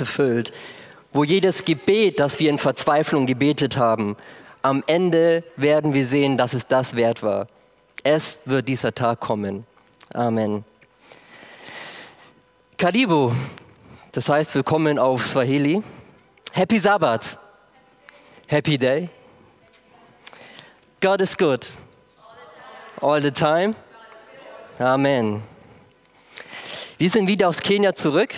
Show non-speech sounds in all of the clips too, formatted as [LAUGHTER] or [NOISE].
erfüllt, wo jedes Gebet, das wir in Verzweiflung gebetet haben, am Ende werden wir sehen, dass es das wert war. Es wird dieser Tag kommen. Amen. Karibu, das heißt willkommen auf Swahili. Happy Sabbath. Happy Day. God is good. All the time. Amen. Wir sind wieder aus Kenia zurück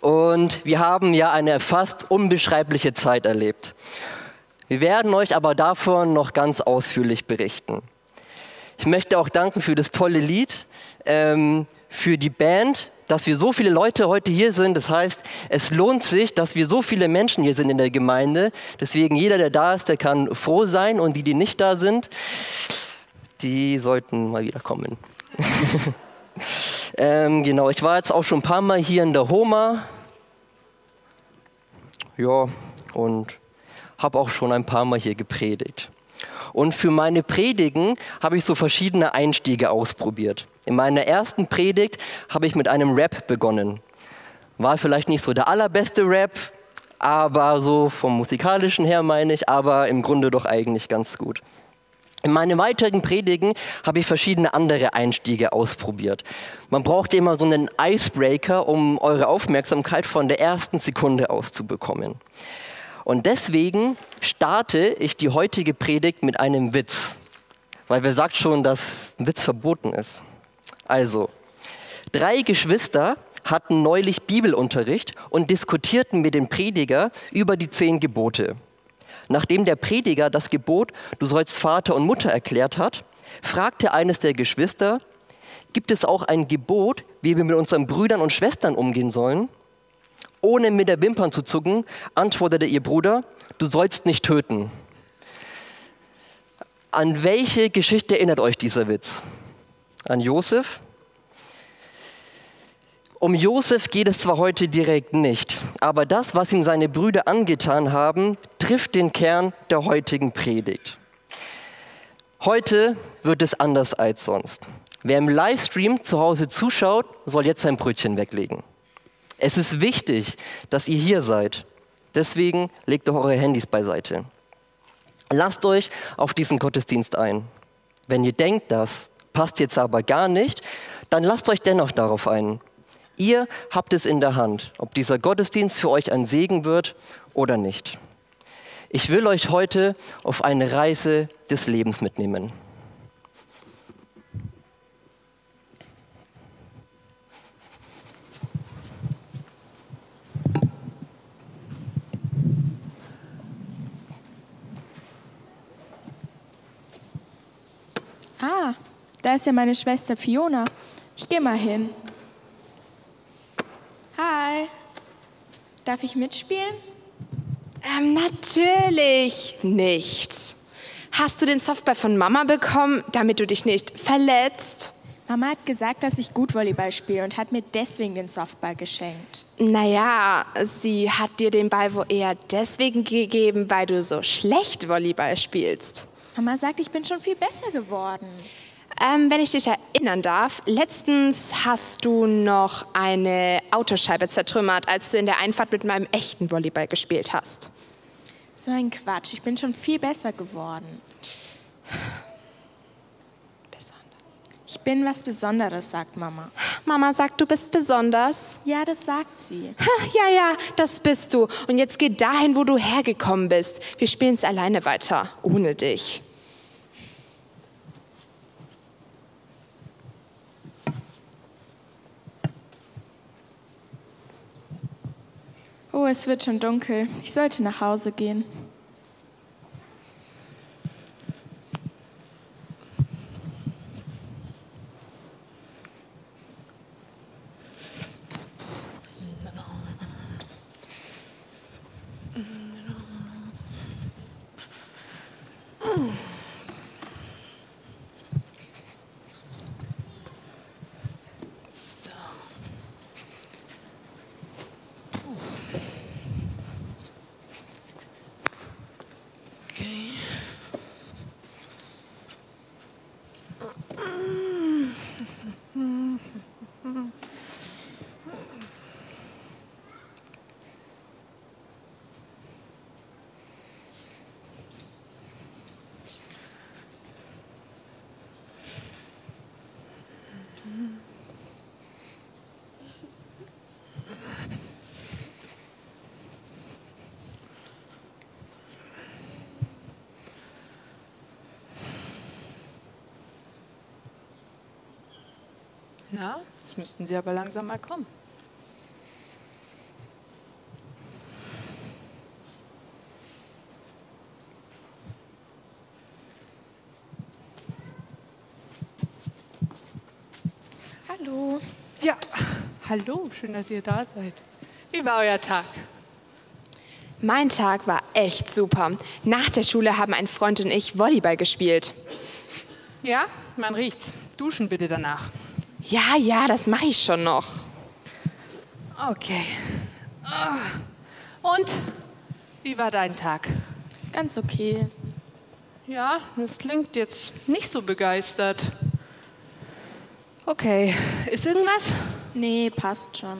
und wir haben ja eine fast unbeschreibliche Zeit erlebt. Wir werden euch aber davon noch ganz ausführlich berichten. Ich möchte auch danken für das tolle Lied, ähm, für die Band, dass wir so viele Leute heute hier sind. Das heißt, es lohnt sich, dass wir so viele Menschen hier sind in der Gemeinde. Deswegen jeder, der da ist, der kann froh sein und die, die nicht da sind, die sollten mal wieder kommen. [LAUGHS] ähm, genau, ich war jetzt auch schon ein paar Mal hier in der Homa. Ja, und habe auch schon ein paar Mal hier gepredigt. Und für meine Predigen habe ich so verschiedene Einstiege ausprobiert. In meiner ersten Predigt habe ich mit einem Rap begonnen. War vielleicht nicht so der allerbeste Rap, aber so vom musikalischen her meine ich, aber im Grunde doch eigentlich ganz gut. In meinen weiteren Predigen habe ich verschiedene andere Einstiege ausprobiert. Man braucht immer so einen Icebreaker, um eure Aufmerksamkeit von der ersten Sekunde aus zu bekommen. Und deswegen starte ich die heutige Predigt mit einem Witz, weil wer sagt schon, dass ein Witz verboten ist. Also, drei Geschwister hatten neulich Bibelunterricht und diskutierten mit dem Prediger über die zehn Gebote. Nachdem der Prediger das Gebot, du sollst Vater und Mutter erklärt hat, fragte eines der Geschwister, gibt es auch ein Gebot, wie wir mit unseren Brüdern und Schwestern umgehen sollen? Ohne mit der Wimpern zu zucken, antwortete ihr Bruder, du sollst nicht töten. An welche Geschichte erinnert euch dieser Witz? An Josef? Um Josef geht es zwar heute direkt nicht, aber das, was ihm seine Brüder angetan haben, trifft den Kern der heutigen Predigt. Heute wird es anders als sonst. Wer im Livestream zu Hause zuschaut, soll jetzt sein Brötchen weglegen. Es ist wichtig, dass ihr hier seid. Deswegen legt doch eure Handys beiseite. Lasst euch auf diesen Gottesdienst ein. Wenn ihr denkt, das passt jetzt aber gar nicht, dann lasst euch dennoch darauf ein. Ihr habt es in der Hand, ob dieser Gottesdienst für euch ein Segen wird oder nicht. Ich will euch heute auf eine Reise des Lebens mitnehmen. Ah, da ist ja meine Schwester Fiona. Ich gehe mal hin. Hi. Darf ich mitspielen? Ähm, natürlich nicht. Hast du den Softball von Mama bekommen, damit du dich nicht verletzt? Mama hat gesagt, dass ich gut Volleyball spiele und hat mir deswegen den Softball geschenkt. Naja, sie hat dir den Ball wohl eher deswegen gegeben, weil du so schlecht Volleyball spielst. Mama sagt, ich bin schon viel besser geworden. Ähm, wenn ich dich erinnern darf, letztens hast du noch eine Autoscheibe zertrümmert, als du in der Einfahrt mit meinem echten Volleyball gespielt hast. So ein Quatsch, ich bin schon viel besser geworden. Besonders. Ich bin was Besonderes, sagt Mama. Mama sagt, du bist besonders. Ja, das sagt sie. Ha, Ja, ja, das bist du. Und jetzt geh dahin, wo du hergekommen bist. Wir spielen es alleine weiter, ohne dich. Oh, es wird schon dunkel. Ich sollte nach Hause gehen. Ja, jetzt müssten Sie aber langsam mal kommen. Hallo. Ja, hallo, schön, dass ihr da seid. Wie war euer Tag? Mein Tag war echt super. Nach der Schule haben ein Freund und ich Volleyball gespielt. Ja, man riecht's. Duschen bitte danach. Ja, ja, das mache ich schon noch. Okay. Ah. Und wie war dein Tag? Ganz okay. Ja, das klingt jetzt nicht so begeistert. Okay, ist irgendwas? Nee, passt schon.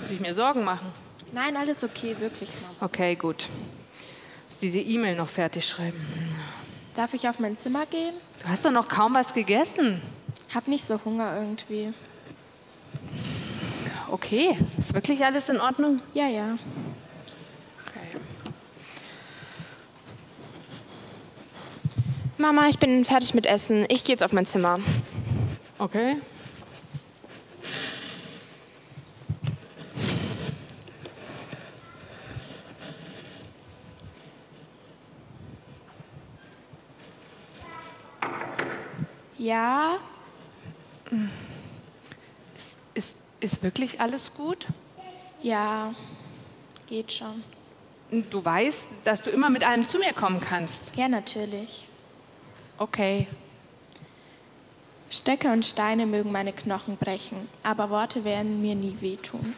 Muss ich mir Sorgen machen? Nein, alles okay, wirklich, Mama. Okay, gut. Muss diese E-Mail noch fertig schreiben. Darf ich auf mein Zimmer gehen? Du hast doch noch kaum was gegessen. Hab nicht so Hunger irgendwie. Okay, ist wirklich alles in Ordnung? Ja, ja. Okay. Mama, ich bin fertig mit Essen. Ich gehe jetzt auf mein Zimmer. Okay. Ja, ist, wirklich alles gut? ja, geht schon. Du weißt, dass du immer mit allem zu mir kommen kannst. Ja, natürlich. Okay. Stöcke und Steine mögen meine Knochen brechen, aber Worte werden mir nie wehtun.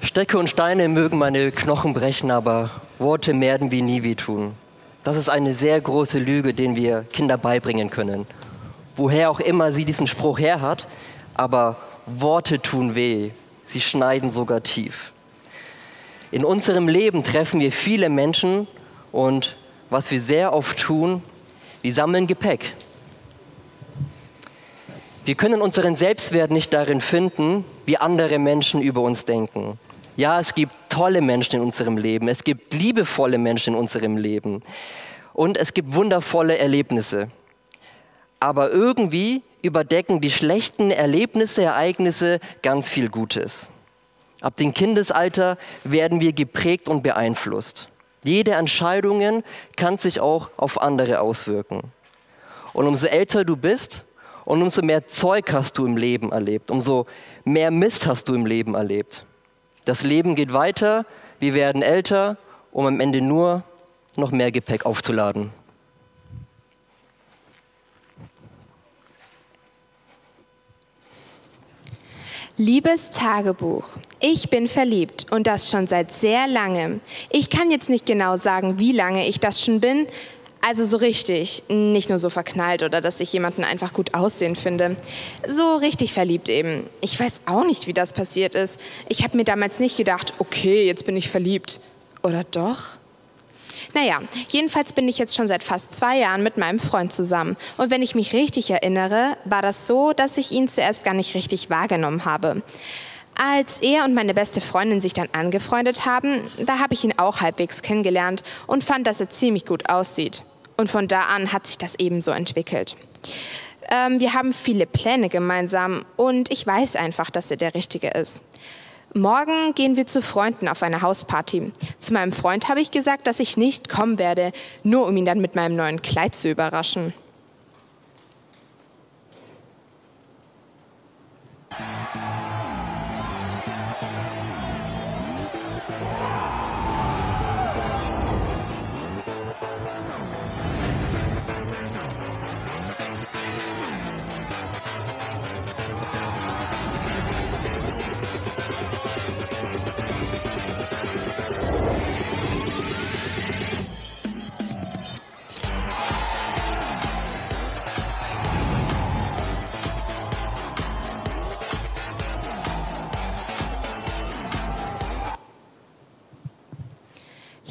Stöcke und Steine mögen meine Knochen brechen, aber Worte werden wie nie wehtun. Das ist eine sehr große Lüge, den wir Kinder beibringen können. Woher auch immer sie diesen Spruch her hat, aber Worte tun weh. Sie schneiden sogar tief. In unserem Leben treffen wir viele Menschen und was wir sehr oft tun, wir sammeln Gepäck. Wir können unseren Selbstwert nicht darin finden, wie andere Menschen über uns denken. Ja, es gibt tolle Menschen in unserem Leben, es gibt liebevolle Menschen in unserem Leben und es gibt wundervolle Erlebnisse. Aber irgendwie überdecken die schlechten Erlebnisse, Ereignisse ganz viel Gutes. Ab dem Kindesalter werden wir geprägt und beeinflusst. Jede Entscheidung kann sich auch auf andere auswirken. Und umso älter du bist und umso mehr Zeug hast du im Leben erlebt, umso mehr Mist hast du im Leben erlebt. Das Leben geht weiter, wir werden älter, um am Ende nur noch mehr Gepäck aufzuladen. Liebes Tagebuch, ich bin verliebt und das schon seit sehr langem. Ich kann jetzt nicht genau sagen, wie lange ich das schon bin. Also so richtig, nicht nur so verknallt oder dass ich jemanden einfach gut aussehen finde. So richtig verliebt eben. Ich weiß auch nicht, wie das passiert ist. Ich habe mir damals nicht gedacht, okay, jetzt bin ich verliebt. Oder doch? Naja, jedenfalls bin ich jetzt schon seit fast zwei Jahren mit meinem Freund zusammen. Und wenn ich mich richtig erinnere, war das so, dass ich ihn zuerst gar nicht richtig wahrgenommen habe. Als er und meine beste Freundin sich dann angefreundet haben, da habe ich ihn auch halbwegs kennengelernt und fand, dass er ziemlich gut aussieht. Und von da an hat sich das ebenso entwickelt. Ähm, wir haben viele Pläne gemeinsam und ich weiß einfach, dass er der Richtige ist. Morgen gehen wir zu Freunden auf eine Hausparty. Zu meinem Freund habe ich gesagt, dass ich nicht kommen werde, nur um ihn dann mit meinem neuen Kleid zu überraschen.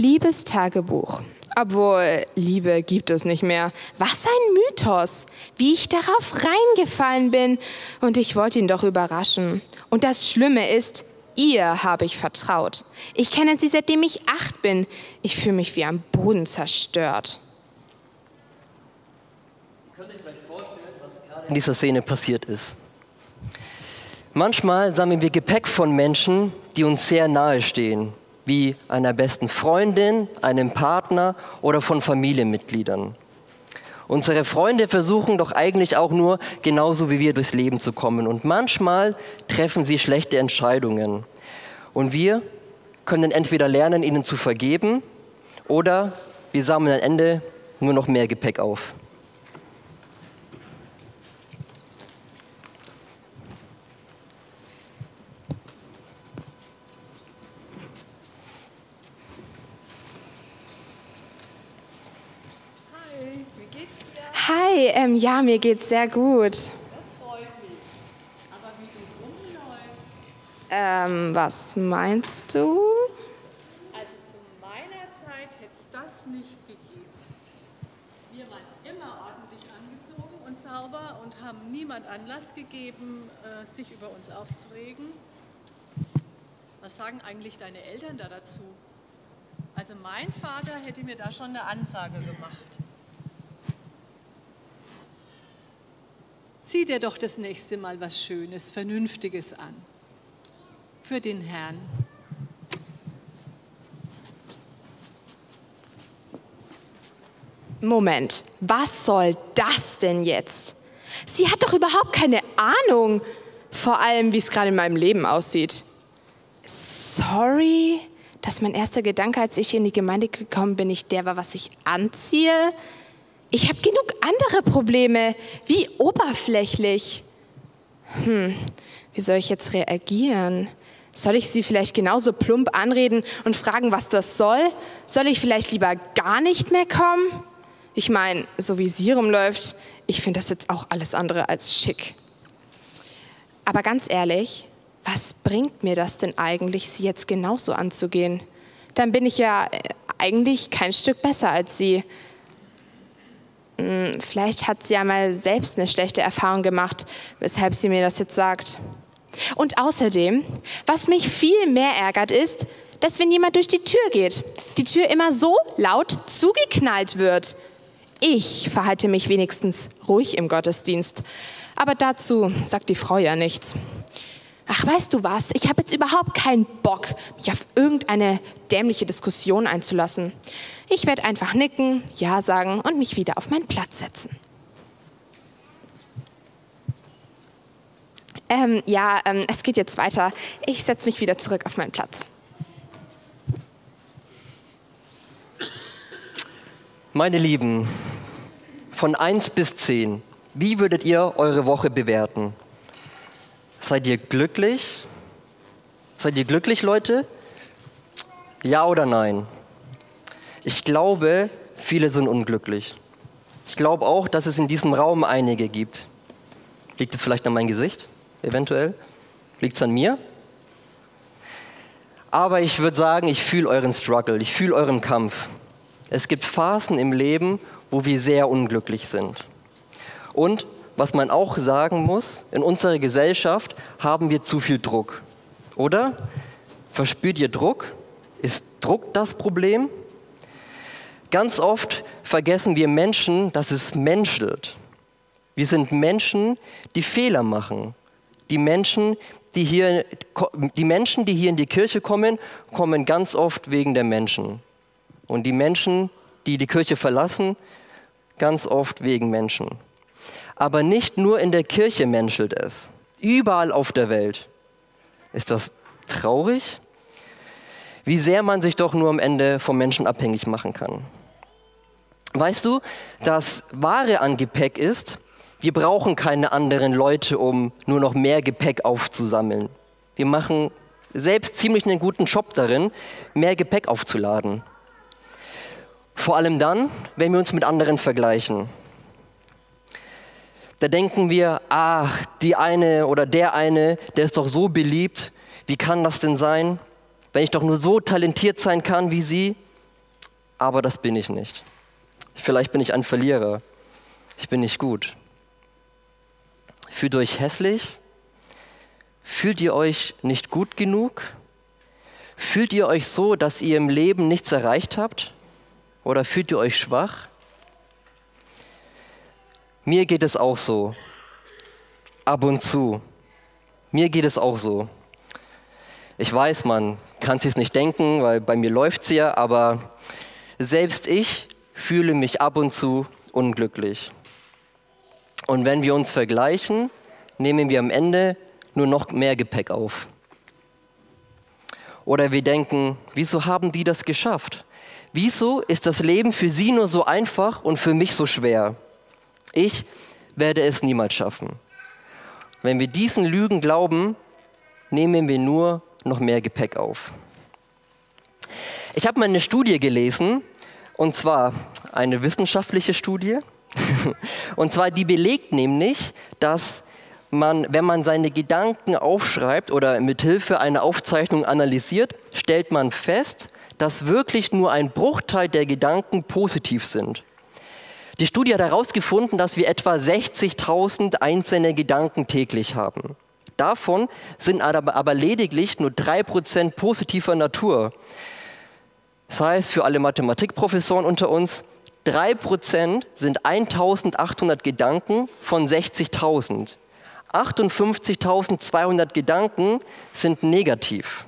Liebes Tagebuch. Obwohl, Liebe gibt es nicht mehr. Was ein Mythos. Wie ich darauf reingefallen bin. Und ich wollte ihn doch überraschen. Und das Schlimme ist, ihr habe ich vertraut. Ich kenne sie seitdem ich acht bin. Ich fühle mich wie am Boden zerstört. Ihr könnt euch vorstellen, was gerade in dieser Szene passiert ist. Manchmal sammeln wir Gepäck von Menschen, die uns sehr nahe stehen, wie einer besten Freundin, einem Partner oder von Familienmitgliedern. Unsere Freunde versuchen doch eigentlich auch nur, genauso wie wir durchs Leben zu kommen. Und manchmal treffen sie schlechte Entscheidungen. Und wir können entweder lernen, ihnen zu vergeben, oder wir sammeln am Ende nur noch mehr Gepäck auf. Hi, ähm, ja, mir geht's sehr gut. Das freut mich. Aber wie du rumläufst. Ähm, was meinst du? Also zu meiner Zeit hätte es das nicht gegeben. Wir waren immer ordentlich angezogen und sauber und haben niemand Anlass gegeben, äh, sich über uns aufzuregen. Was sagen eigentlich deine Eltern da dazu? Also mein Vater hätte mir da schon eine Ansage gemacht. Zieh dir doch das nächste Mal was Schönes, Vernünftiges an. Für den Herrn. Moment, was soll das denn jetzt? Sie hat doch überhaupt keine Ahnung, vor allem wie es gerade in meinem Leben aussieht. Sorry, dass mein erster Gedanke, als ich in die Gemeinde gekommen bin, nicht der war, was ich anziehe. Ich habe genug andere Probleme. Wie oberflächlich. Hm, wie soll ich jetzt reagieren? Soll ich sie vielleicht genauso plump anreden und fragen, was das soll? Soll ich vielleicht lieber gar nicht mehr kommen? Ich meine, so wie sie rumläuft, ich finde das jetzt auch alles andere als schick. Aber ganz ehrlich, was bringt mir das denn eigentlich, sie jetzt genauso anzugehen? Dann bin ich ja äh, eigentlich kein Stück besser als sie. Hm, vielleicht hat sie ja mal selbst eine schlechte Erfahrung gemacht, weshalb sie mir das jetzt sagt. Und außerdem, was mich viel mehr ärgert, ist, dass wenn jemand durch die Tür geht, die Tür immer so laut zugeknallt wird. Ich verhalte mich wenigstens ruhig im Gottesdienst. Aber dazu sagt die Frau ja nichts. Ach, weißt du was? Ich habe jetzt überhaupt keinen Bock, mich auf irgendeine dämliche Diskussion einzulassen. Ich werde einfach nicken, Ja sagen und mich wieder auf meinen Platz setzen. Ähm, ja, ähm, es geht jetzt weiter. Ich setze mich wieder zurück auf meinen Platz. Meine Lieben, von 1 bis 10, wie würdet ihr eure Woche bewerten? Seid ihr glücklich? Seid ihr glücklich, Leute? Ja oder nein? Ich glaube, viele sind unglücklich. Ich glaube auch, dass es in diesem Raum einige gibt. Liegt es vielleicht an meinem Gesicht? Eventuell? Liegt es an mir? Aber ich würde sagen, ich fühle euren Struggle, ich fühle euren Kampf. Es gibt Phasen im Leben, wo wir sehr unglücklich sind. Und was man auch sagen muss, in unserer Gesellschaft haben wir zu viel Druck. Oder? Verspürt ihr Druck? Ist Druck das Problem? Ganz oft vergessen wir Menschen, dass es menschelt. Wir sind Menschen, die Fehler machen. Die Menschen, die hier, die Menschen, die hier in die Kirche kommen, kommen ganz oft wegen der Menschen. Und die Menschen, die die Kirche verlassen, ganz oft wegen Menschen. Aber nicht nur in der Kirche menschelt es. Überall auf der Welt. Ist das traurig? Wie sehr man sich doch nur am Ende vom Menschen abhängig machen kann. Weißt du, das Wahre an Gepäck ist, wir brauchen keine anderen Leute, um nur noch mehr Gepäck aufzusammeln. Wir machen selbst ziemlich einen guten Job darin, mehr Gepäck aufzuladen. Vor allem dann, wenn wir uns mit anderen vergleichen. Da denken wir, ach, die eine oder der eine, der ist doch so beliebt, wie kann das denn sein, wenn ich doch nur so talentiert sein kann wie sie? Aber das bin ich nicht. Vielleicht bin ich ein Verlierer. Ich bin nicht gut. Fühlt ihr euch hässlich? Fühlt ihr euch nicht gut genug? Fühlt ihr euch so, dass ihr im Leben nichts erreicht habt? Oder fühlt ihr euch schwach? Mir geht es auch so. ab und zu. Mir geht es auch so. Ich weiß, man kann es nicht denken, weil bei mir läuft es ja, aber selbst ich fühle mich ab und zu unglücklich. Und wenn wir uns vergleichen, nehmen wir am Ende nur noch mehr Gepäck auf. Oder wir denken, wieso haben die das geschafft? Wieso ist das Leben für sie nur so einfach und für mich so schwer? Ich werde es niemals schaffen. Wenn wir diesen Lügen glauben, nehmen wir nur noch mehr Gepäck auf. Ich habe mal eine Studie gelesen, und zwar eine wissenschaftliche Studie. [LAUGHS] Und zwar die belegt nämlich, dass man, wenn man seine Gedanken aufschreibt oder mithilfe einer Aufzeichnung analysiert, stellt man fest, dass wirklich nur ein Bruchteil der Gedanken positiv sind. Die Studie hat herausgefunden, dass wir etwa 60.000 einzelne Gedanken täglich haben. Davon sind aber, lediglich nur 3% positiver Natur. Das heißt, für alle Mathematikprofessoren unter uns, 3% sind 1800 Gedanken von 60.000. 58.200 Gedanken sind negativ.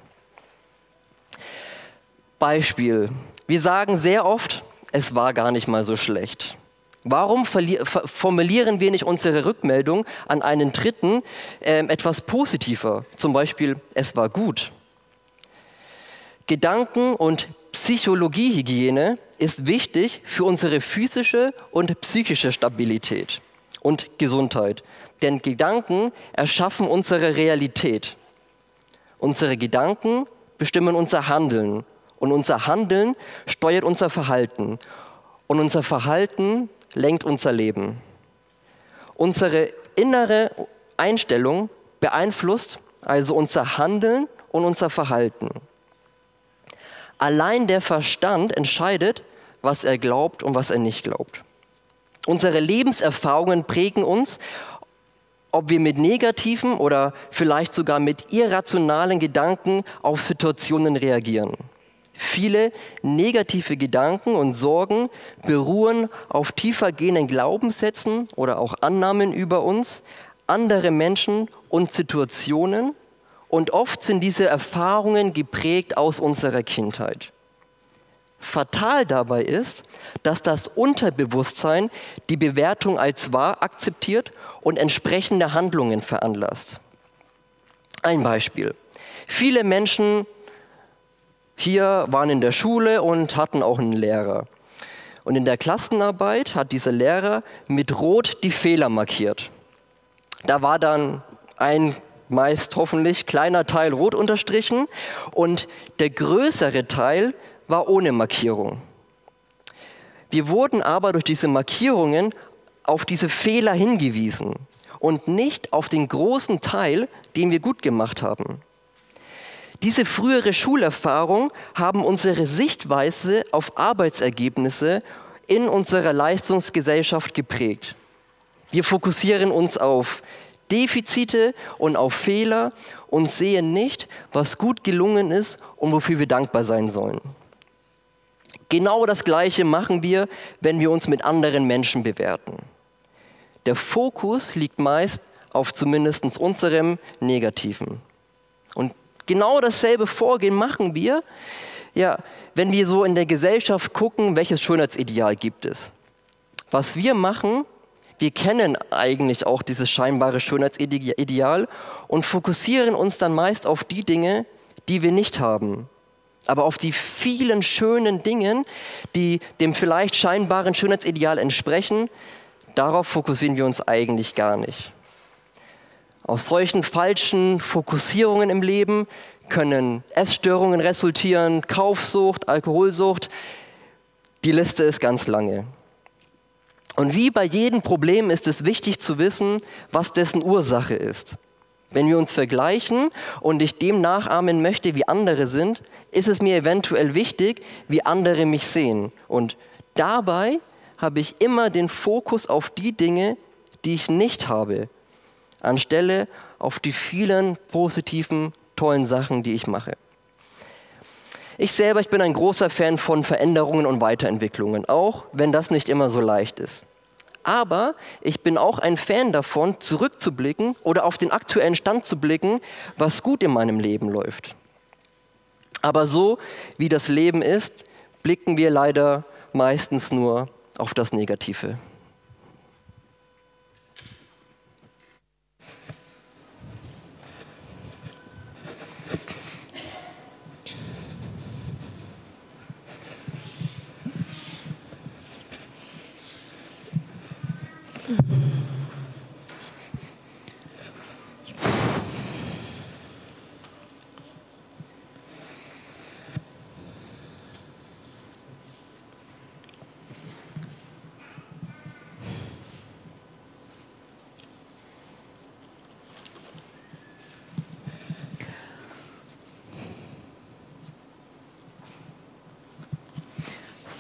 Beispiel. Wir sagen sehr oft, es war gar nicht mal so schlecht. Warum formulieren wir nicht unsere Rückmeldung an einen Dritten äh, etwas positiver? Zum Beispiel, es war gut. Gedanken- und Psychologiehygiene ist wichtig für unsere physische und psychische Stabilität und Gesundheit. Denn Gedanken erschaffen unsere Realität. Unsere Gedanken bestimmen unser Handeln und unser Handeln steuert unser Verhalten und unser Verhalten lenkt unser Leben. Unsere innere Einstellung beeinflusst also unser Handeln und unser Verhalten. Allein der Verstand entscheidet, was er glaubt und was er nicht glaubt. Unsere Lebenserfahrungen prägen uns, ob wir mit negativen oder vielleicht sogar mit irrationalen Gedanken auf Situationen reagieren. Viele negative Gedanken und Sorgen beruhen auf tiefergehenden Glaubenssätzen oder auch Annahmen über uns, andere Menschen und Situationen. Und oft sind diese Erfahrungen geprägt aus unserer Kindheit. Fatal dabei ist, dass das Unterbewusstsein die Bewertung als wahr akzeptiert und entsprechende Handlungen veranlasst. Ein Beispiel. Viele Menschen hier waren in der Schule und hatten auch einen Lehrer. Und in der Klassenarbeit hat dieser Lehrer mit Rot die Fehler markiert. Da war dann ein meist hoffentlich kleiner Teil rot unterstrichen und der größere Teil war ohne Markierung. Wir wurden aber durch diese Markierungen auf diese Fehler hingewiesen und nicht auf den großen Teil, den wir gut gemacht haben. Diese frühere Schulerfahrung haben unsere Sichtweise auf Arbeitsergebnisse in unserer Leistungsgesellschaft geprägt. Wir fokussieren uns auf Defizite und auf Fehler und sehen nicht, was gut gelungen ist und wofür wir dankbar sein sollen. Genau das Gleiche machen wir, wenn wir uns mit anderen Menschen bewerten. Der Fokus liegt meist auf zumindest unserem Negativen. Und Genau dasselbe Vorgehen machen wir, ja, wenn wir so in der Gesellschaft gucken, welches Schönheitsideal gibt es. Was wir machen, wir kennen eigentlich auch dieses scheinbare Schönheitsideal und fokussieren uns dann meist auf die Dinge, die wir nicht haben. Aber auf die vielen schönen Dinge, die dem vielleicht scheinbaren Schönheitsideal entsprechen, darauf fokussieren wir uns eigentlich gar nicht. Aus solchen falschen Fokussierungen im Leben können Essstörungen resultieren, Kaufsucht, Alkoholsucht. Die Liste ist ganz lange. Und wie bei jedem Problem ist es wichtig zu wissen, was dessen Ursache ist. Wenn wir uns vergleichen und ich dem nachahmen möchte, wie andere sind, ist es mir eventuell wichtig, wie andere mich sehen. Und dabei habe ich immer den Fokus auf die Dinge, die ich nicht habe, anstelle auf die vielen positiven, tollen Sachen, die ich mache. Ich selber, ich bin ein großer Fan von Veränderungen und Weiterentwicklungen, auch wenn das nicht immer so leicht ist. Aber ich bin auch ein Fan davon, zurückzublicken oder auf den aktuellen Stand zu blicken, was gut in meinem Leben läuft. Aber so wie das Leben ist, blicken wir leider meistens nur auf das Negative. Mm-hmm.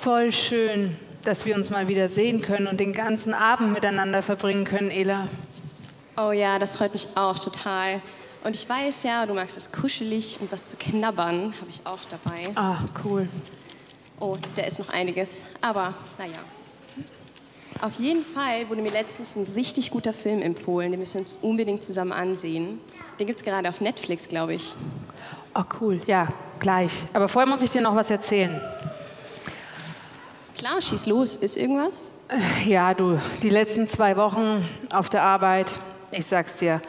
Voll schön, dass wir uns mal wieder sehen können und den ganzen Abend miteinander verbringen können, Ela. Oh ja, das freut mich auch total. Und ich weiß ja, du magst es kuschelig und was zu knabbern habe ich auch dabei. Ah, cool. Oh, da ist noch einiges. Aber naja. Auf jeden Fall wurde mir letztens ein richtig guter Film empfohlen. Den müssen wir uns unbedingt zusammen ansehen. Den gibt es gerade auf Netflix, glaube ich. Oh, cool. Ja, gleich. Aber vorher muss ich dir noch was erzählen. Klar, schieß los. Ist irgendwas? Ja, du, die letzten zwei Wochen auf der Arbeit, ich sag's dir.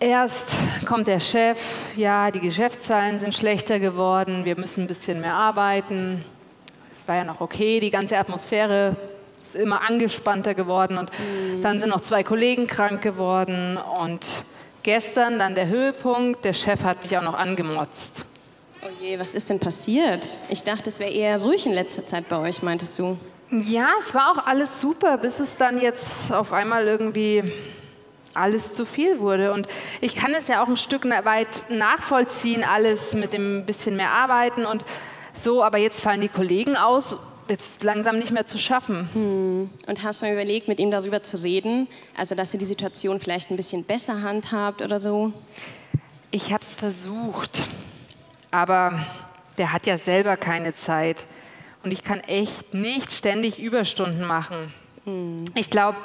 Erst kommt der Chef, ja, die Geschäftszahlen sind schlechter geworden, wir müssen ein bisschen mehr arbeiten. Es war ja noch okay, die ganze Atmosphäre ist immer angespannter geworden und dann sind noch zwei Kollegen krank geworden und gestern dann der Höhepunkt, der Chef hat mich auch noch angemotzt. Oh je, was ist denn passiert? Ich dachte, es wäre eher ruhig in letzter Zeit bei euch, meintest du? Ja, es war auch alles super, bis es dann jetzt auf einmal irgendwie alles zu viel wurde. Und ich kann es ja auch ein Stück weit nachvollziehen, alles mit dem bisschen mehr Arbeiten und so, aber jetzt fallen die Kollegen aus, jetzt langsam nicht mehr zu schaffen. Und hast du mal überlegt, mit ihm darüber zu reden? Also, dass ihr die Situation vielleicht ein bisschen besser handhabt oder so? Ich habe es versucht, aber der hat ja selber keine Zeit. Und ich kann echt nicht ständig Überstunden machen. Ich glaube,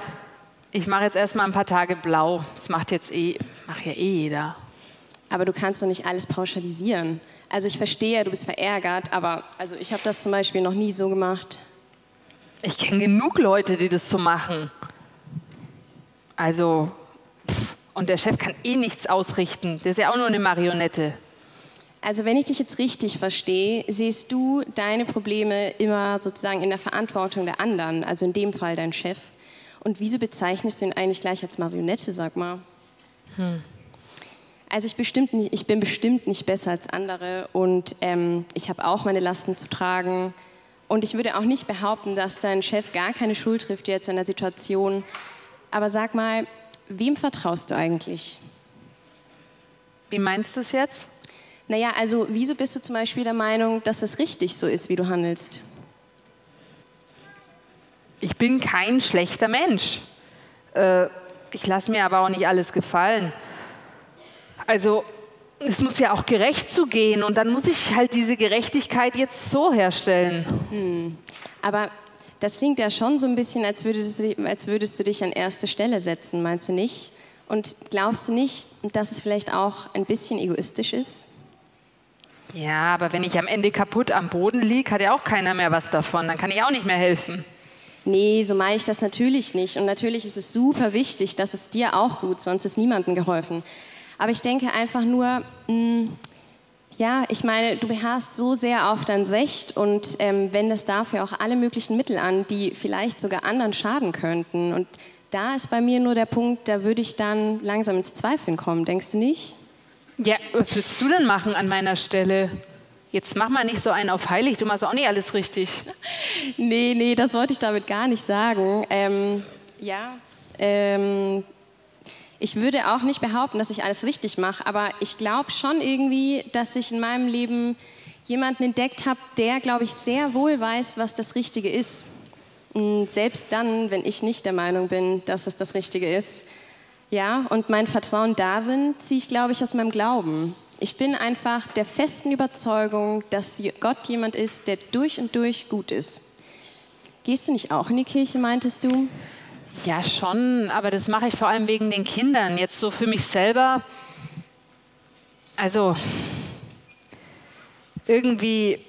ich mache jetzt erstmal ein paar Tage blau. Das macht jetzt eh, macht ja eh jeder. Aber du kannst doch nicht alles pauschalisieren. Also ich verstehe, du bist verärgert, aber also ich habe das zum Beispiel noch nie so gemacht. Ich kenne genug Leute, die das so machen. Also, pff, und der Chef kann eh nichts ausrichten. Der ist ja auch nur eine Marionette. Also wenn ich dich jetzt richtig verstehe, siehst du deine Probleme immer sozusagen in der Verantwortung der anderen, also in dem Fall dein Chef. Und wieso bezeichnest du ihn eigentlich gleich als Marionette, sag mal? Also ich, bestimmt nicht, ich bin bestimmt nicht besser als andere und ähm, ich habe auch meine Lasten zu tragen. Und ich würde auch nicht behaupten, dass dein Chef gar keine Schuld trifft jetzt in der Situation. Aber sag mal, wem vertraust du eigentlich? Wie meinst du es jetzt? Naja, also wieso bist du zum Beispiel der Meinung, dass es richtig so ist, wie du handelst? Ich bin kein schlechter Mensch. Äh, ich lasse mir aber auch nicht alles gefallen. Also, es muss ja auch gerecht zugehen und dann muss ich halt diese Gerechtigkeit jetzt so herstellen. Aber das klingt ja schon so ein bisschen, als würdest, du, als würdest du dich an erste Stelle setzen, meinst du nicht? Und glaubst du nicht, dass es vielleicht auch ein bisschen egoistisch ist? Ja, aber wenn ich am Ende kaputt am Boden liege, hat ja auch keiner mehr was davon. Dann kann ich auch nicht mehr helfen. Nee, so meine ich das natürlich nicht. Und natürlich ist es super wichtig, dass es dir auch gut, sonst ist niemandem geholfen. Aber ich denke einfach nur, mh, ja, ich meine, du beharrst so sehr auf dein Recht und ähm, wendest dafür auch alle möglichen Mittel an, die vielleicht sogar anderen schaden könnten. Und da ist bei mir nur der Punkt, da würde ich dann langsam ins Zweifeln kommen, denkst du nicht? Ja, was würdest du denn machen an meiner Stelle? Jetzt mach mal nicht so einen auf heilig, du machst auch nicht alles richtig. [LAUGHS] Nee, nee, das wollte ich damit gar nicht sagen. Ähm, ja, ähm, ich würde auch nicht behaupten, dass ich alles richtig mache, aber ich glaube schon irgendwie, dass ich in meinem Leben jemanden entdeckt habe, der, glaube ich, sehr wohl weiß, was das Richtige ist. Und selbst dann, wenn ich nicht der Meinung bin, dass es das Richtige ist. Ja, und mein Vertrauen darin ziehe ich, glaube ich, aus meinem Glauben. Ich bin einfach der festen Überzeugung, dass Gott jemand ist, der durch und durch gut ist. Gehst du nicht auch in die Kirche, meintest du? Ja, schon, aber das mache ich vor allem wegen den Kindern. Jetzt so für mich selber. Also, irgendwie,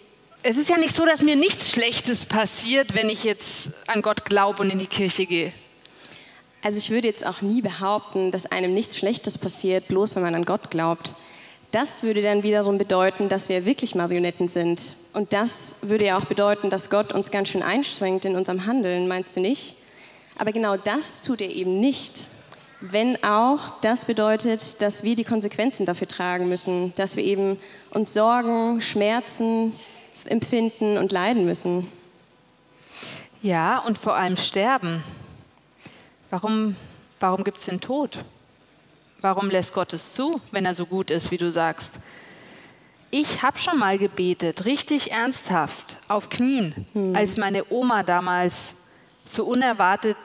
es ist ja nicht so, dass mir nichts Schlechtes passiert, wenn ich jetzt an Gott glaube und in die Kirche gehe. Also ich würde jetzt auch nie behaupten, dass einem nichts Schlechtes passiert, bloß wenn man an Gott glaubt. Das würde dann wiederum bedeuten, dass wir wirklich Marionetten sind. Und das würde ja auch bedeuten, dass Gott uns ganz schön einschränkt in unserem Handeln, meinst du nicht? Aber genau das tut er eben nicht. Wenn auch das bedeutet, dass wir die Konsequenzen dafür tragen müssen, dass wir eben uns Sorgen, Schmerzen empfinden und leiden müssen. Ja, und vor allem sterben. Warum, warum gibt es den Tod? Warum lässt Gott es zu, wenn er so gut ist, wie du sagst? Ich habe schon mal gebetet, richtig ernsthaft, auf Knien, hm. als meine Oma damals so unerwartet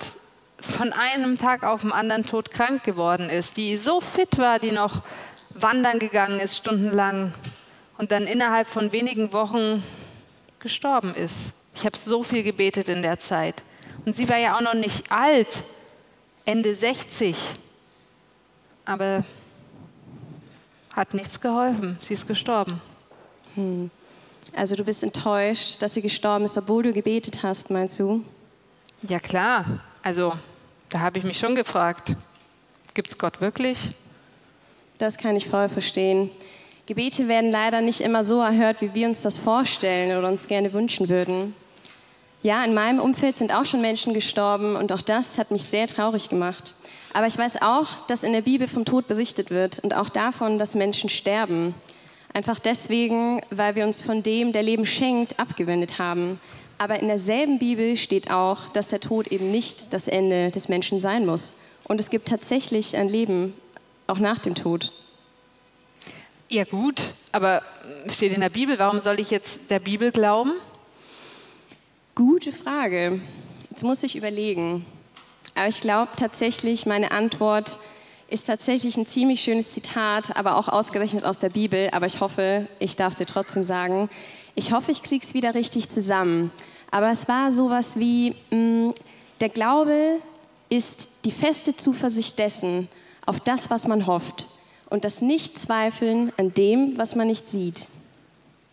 von einem Tag auf den anderen todkrank geworden ist, die so fit war, die noch wandern gegangen ist stundenlang und dann innerhalb von wenigen Wochen gestorben ist. Ich habe so viel gebetet in der Zeit. Und sie war ja auch noch nicht alt, Ende 60. Aber hat nichts geholfen. Sie ist gestorben. Hm. Also du bist enttäuscht, dass sie gestorben ist, obwohl du gebetet hast, meinst du? Ja klar. Also da habe ich mich schon gefragt, gibt es Gott wirklich? Das kann ich voll verstehen. Gebete werden leider nicht immer so erhört, wie wir uns das vorstellen oder uns gerne wünschen würden. Ja, in meinem Umfeld sind auch schon Menschen gestorben und auch das hat mich sehr traurig gemacht. Aber ich weiß auch, dass in der Bibel vom Tod berichtet wird und auch davon, dass Menschen sterben. Einfach deswegen, weil wir uns von dem, der Leben schenkt, abgewendet haben. Aber in derselben Bibel steht auch, dass der Tod eben nicht das Ende des Menschen sein muss. Und es gibt tatsächlich ein Leben auch nach dem Tod. Ja gut, aber es steht in der Bibel, warum soll ich jetzt der Bibel glauben? Gute Frage. Jetzt muss ich überlegen. Aber ich glaube tatsächlich, meine Antwort ist tatsächlich ein ziemlich schönes Zitat, aber auch ausgerechnet aus der Bibel. Aber ich hoffe, ich darf es dir trotzdem sagen. Ich hoffe, ich kriege es wieder richtig zusammen. Aber es war sowas wie, mh, mm, der Glaube ist die feste Zuversicht dessen, auf das, was man hofft und das Nicht-Zweifeln an dem, was man nicht sieht.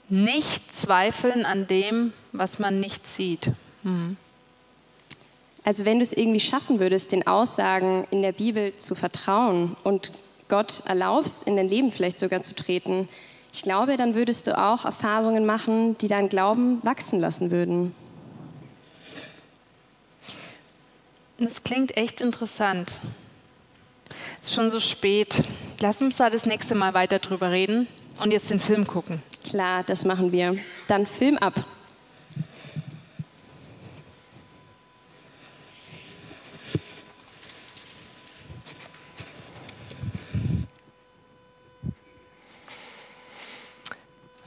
Nicht zweifeln an dem, was man nicht sieht. Mhm. Also wenn du es irgendwie schaffen würdest, den Aussagen in der Bibel zu vertrauen und Gott erlaubst, in dein Leben vielleicht sogar zu treten, ich glaube, dann würdest du auch Erfahrungen machen, die deinen Glauben wachsen lassen würden. Das klingt echt interessant. Es ist schon so spät. Lass uns da das nächste Mal weiter drüber reden und jetzt den Film gucken. Klar, das machen wir. Dann Film ab.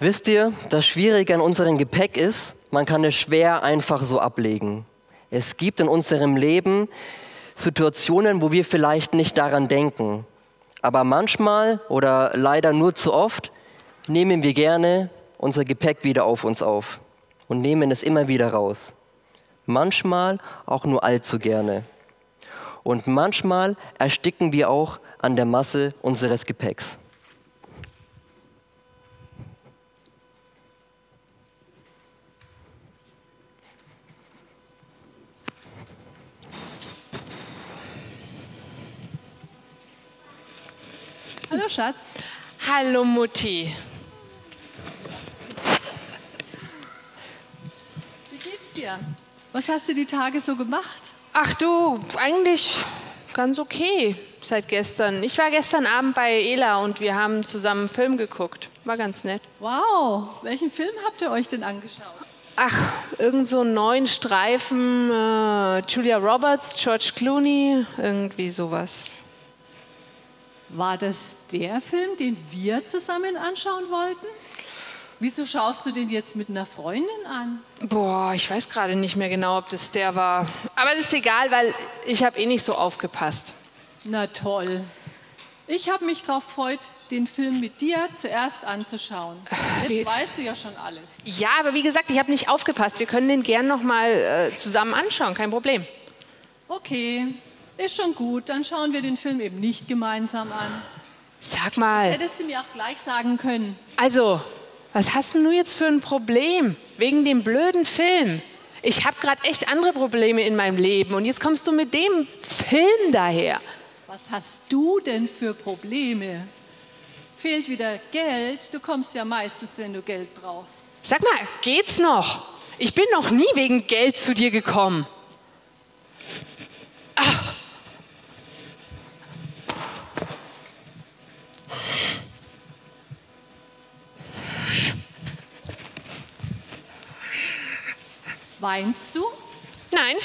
Wisst ihr, das Schwierige an unserem Gepäck ist, man kann es schwer einfach so ablegen. Es gibt in unserem Leben Situationen, wo wir vielleicht nicht daran denken. Aber manchmal oder leider nur zu oft nehmen wir gerne unser Gepäck wieder auf uns auf und nehmen es immer wieder raus. Manchmal auch nur allzu gerne. Und manchmal ersticken wir auch an der Masse unseres Gepäcks. Hallo Schatz. Hallo Mutti. Wie geht's dir? Was hast du die Tage so gemacht? Ach du, eigentlich ganz okay seit gestern. Ich war gestern Abend bei Ela und wir haben zusammen einen Film geguckt. War ganz nett. Wow, welchen Film habt ihr euch denn angeschaut? Ach, irgend so einen neuen Streifen, äh, Julia Roberts, George Clooney, irgendwie sowas. War das der Film, den wir zusammen anschauen wollten? Wieso schaust du den jetzt mit einer Freundin an? Boah, ich weiß gerade nicht mehr genau, ob das der war. Aber das ist egal, weil ich habe eh nicht so aufgepasst. Na toll. Ich habe mich darauf gefreut, den Film mit dir zuerst anzuschauen. Jetzt weißt du ja schon alles. Ja, aber wie gesagt, ich habe nicht aufgepasst. Wir können den gern noch mal äh, zusammen anschauen, kein Problem. Okay, ist schon gut. Dann schauen wir den Film eben nicht gemeinsam an. Sag mal, Hättest du mir auch gleich sagen können. also, was hast denn du jetzt für ein Problem wegen dem blöden Film? Ich habe gerade echt andere Probleme in meinem Leben und jetzt kommst du mit dem Film daher. Was hast du denn für Probleme? Fehlt wieder Geld? Du kommst ja meistens, wenn du Geld brauchst. Sag mal, geht's noch? Ich bin noch nie wegen Geld zu dir gekommen. Weinst du? Nein,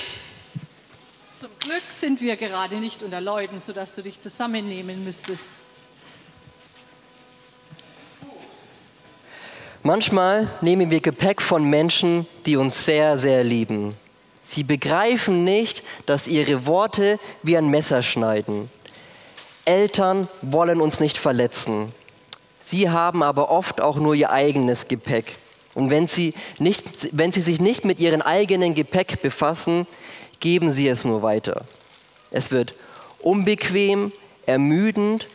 Zum Glück sind wir gerade nicht unter Leuten, sodass du dich zusammennehmen müsstest. Manchmal nehmen wir Gepäck von Menschen, die uns sehr, sehr lieben. Sie begreifen nicht, dass ihre Worte wie ein Messer schneiden. Eltern wollen uns nicht verletzen. Sie haben aber oft auch nur ihr eigenes Gepäck. Und wenn sie, nicht, wenn sie sich nicht mit ihrem eigenen Gepäck befassen, geben sie es nur weiter. Es wird unbequem, ermüdend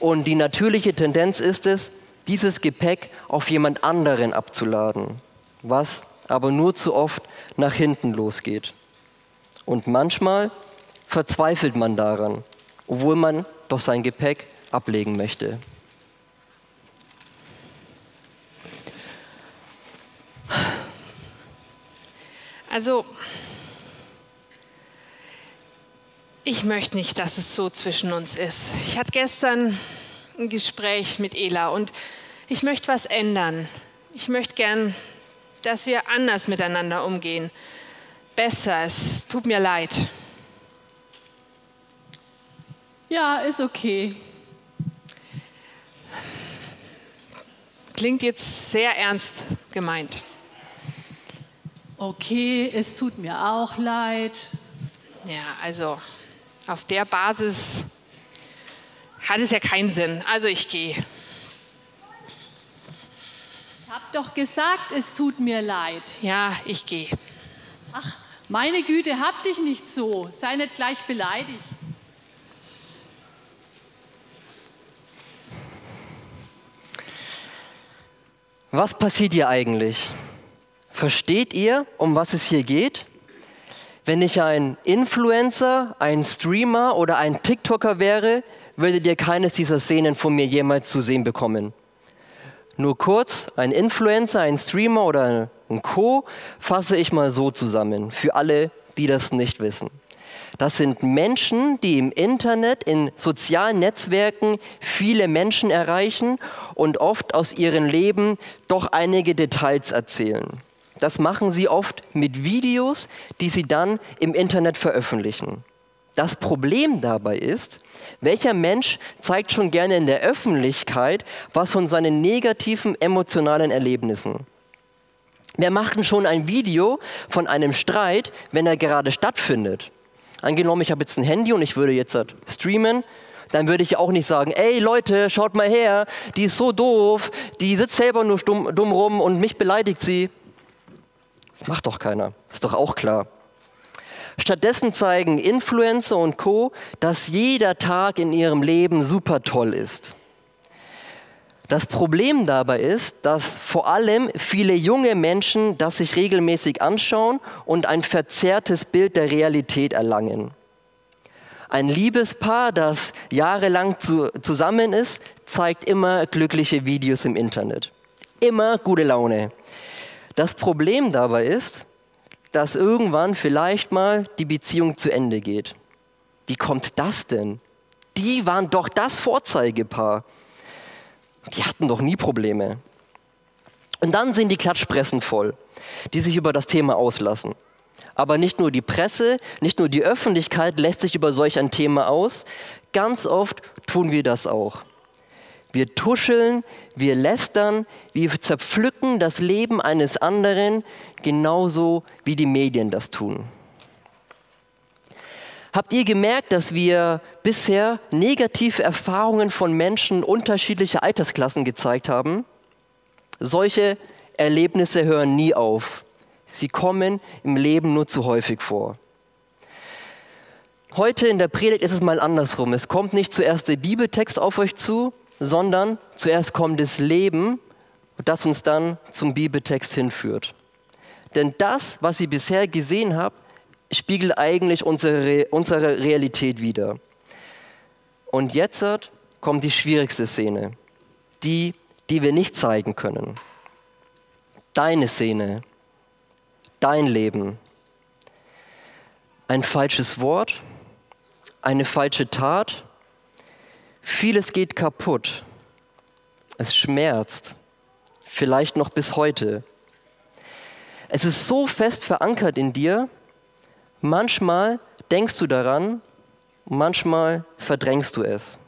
und die natürliche Tendenz ist es, dieses Gepäck auf jemand anderen abzuladen, was aber nur zu oft nach hinten losgeht. Und manchmal verzweifelt man daran, obwohl man doch sein Gepäck ablegen möchte. Also ich möchte nicht, dass es so zwischen uns ist. Ich hatte gestern ein Gespräch mit Ela und ich möchte was ändern. Ich möchte gern, dass wir anders miteinander umgehen. Besser, es tut mir leid. Ja, ist okay. Klingt jetzt sehr ernst gemeint. Okay, es tut mir auch leid. Ja, also auf der Basis hat es ja keinen Sinn. Also ich gehe. Ich hab doch gesagt, es tut mir leid. Ja, ich gehe. Ach, meine Güte, hab dich nicht so. Sei nicht gleich beleidigt. Was passiert hier eigentlich? Versteht ihr, um was es hier geht? Wenn ich ein Influencer, ein Streamer oder ein TikToker wäre, würdet ihr keines dieser Szenen von mir jemals zu sehen bekommen. Nur kurz, ein Influencer, ein Streamer oder ein Co. fasse ich mal so zusammen, für alle, die das nicht wissen. Das sind Menschen, die im Internet, in sozialen Netzwerken viele Menschen erreichen und oft aus ihrem Leben doch einige Details erzählen. Das machen sie oft mit Videos, die sie dann im Internet veröffentlichen. Das Problem dabei ist, welcher Mensch zeigt schon gerne in der Öffentlichkeit was von seinen negativen emotionalen Erlebnissen? Wer macht denn schon ein Video von einem Streit, wenn er gerade stattfindet? Angenommen, ich habe jetzt ein Handy und ich würde jetzt streamen, dann würde ich auch nicht sagen, ey Leute, schaut mal her, die ist so doof, die sitzt selber nur stumm, dumm rum und mich beleidigt sie. Das macht doch keiner, ist doch auch klar. Stattdessen zeigen Influencer und Co, dass jeder Tag in ihrem Leben super toll ist. Das Problem dabei ist, dass vor allem viele junge Menschen das sich regelmäßig anschauen und ein verzerrtes Bild der Realität erlangen. Ein Liebespaar, das jahrelang zu, zusammen ist, zeigt immer glückliche Videos im Internet. Immer gute Laune. Das Problem dabei ist, dass irgendwann vielleicht mal die Beziehung zu Ende geht. Wie kommt das denn? Die waren doch das Vorzeigepaar. Die hatten doch nie Probleme. Und dann sind die Klatschpressen voll, die sich über das Thema auslassen. Aber nicht nur die Presse, nicht nur die Öffentlichkeit lässt sich über solch ein Thema aus. Ganz oft tun wir das auch. Wir tuscheln, wir lästern, wir zerpflücken das Leben eines anderen, genauso wie die Medien das tun. Habt ihr gemerkt, dass wir bisher negative Erfahrungen von Menschen unterschiedlicher Altersklassen gezeigt haben? Solche Erlebnisse hören nie auf. Sie kommen im Leben nur zu häufig vor. Heute in der Predigt ist es mal andersrum. Es kommt nicht zuerst der Bibeltext auf euch zu, sondern zuerst kommt das Leben, das uns dann zum Bibeltext hinführt. Denn das, was ihr bisher gesehen habt, spiegelt eigentlich unsere, unsere Realität wider. Und jetzt kommt die schwierigste Szene, die, die wir nicht zeigen können. Deine Szene, dein Leben. Ein falsches Wort, eine falsche Tat, vieles geht kaputt. Es schmerzt, vielleicht noch bis heute. Es ist so fest verankert in dir, manchmal denkst du daran, manchmal verdrängst du es.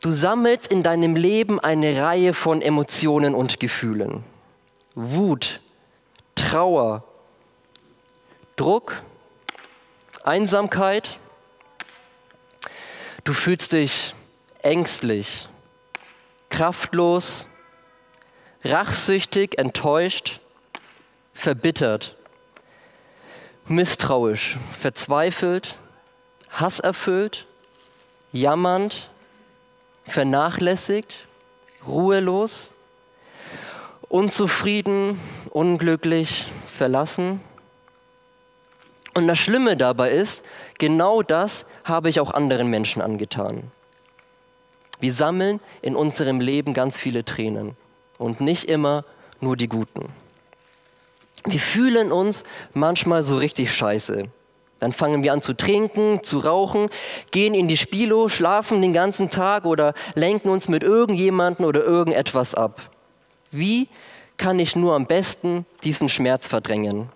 Du sammelst in deinem Leben eine Reihe von Emotionen und Gefühlen. Wut, Trauer, Druck, Einsamkeit. Du fühlst dich ängstlich, kraftlos, rachsüchtig, enttäuscht, verbittert, misstrauisch, verzweifelt, hasserfüllt, jammernd, vernachlässigt, ruhelos, unzufrieden, unglücklich, verlassen. Und das Schlimme dabei ist, genau das habe ich auch anderen Menschen angetan. Wir sammeln in unserem Leben ganz viele Tränen und nicht immer nur die guten. Wir fühlen uns manchmal so richtig scheiße. Dann fangen wir an zu trinken, zu rauchen, gehen in die Spilo, schlafen den ganzen Tag oder lenken uns mit irgendjemandem oder irgendetwas ab. Wie kann ich nur am besten diesen Schmerz verdrängen?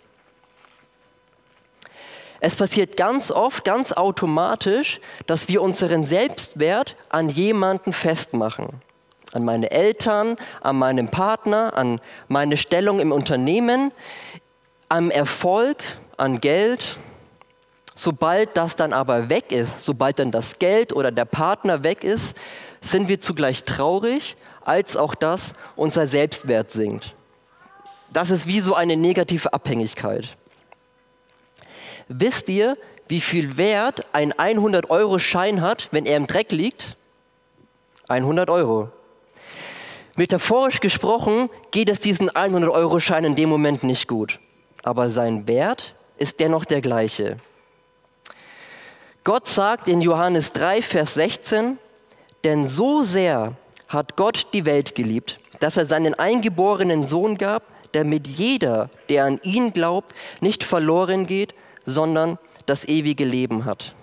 Es passiert ganz oft, ganz automatisch, dass wir unseren Selbstwert an jemanden festmachen. An meine Eltern, an meinen Partner, an meine Stellung im Unternehmen, am Erfolg, an Geld. Sobald das dann aber weg ist, sobald dann das Geld oder der Partner weg ist, sind wir zugleich traurig, als auch das unser Selbstwert sinkt. Das ist wie so eine negative Abhängigkeit. Wisst ihr, wie viel Wert ein 100-Euro-Schein hat, wenn er im Dreck liegt? 100 Euro. Metaphorisch gesprochen geht es diesen 100-Euro-Schein in dem Moment nicht gut. Aber sein Wert ist dennoch der gleiche. Gott sagt in Johannes 3, Vers 16, denn so sehr hat Gott die Welt geliebt, dass er seinen eingeborenen Sohn gab, damit jeder, der an ihn glaubt, nicht verloren geht, sondern das ewige Leben hat.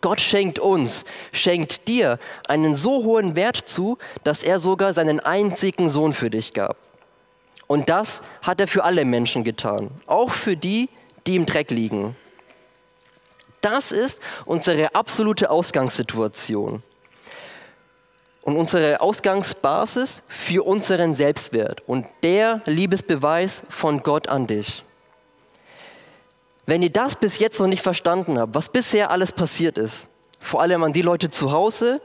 Gott schenkt uns, schenkt dir einen so hohen Wert zu, dass er sogar seinen einzigen Sohn für dich gab. Und das hat er für alle Menschen getan, auch für die, die im Dreck liegen. Das ist unsere absolute Ausgangssituation und unsere Ausgangsbasis für unseren Selbstwert und der Liebesbeweis von Gott an dich. Wenn ihr das bis jetzt noch nicht verstanden habt, was bisher alles passiert ist, vor allem an die Leute zu Hause,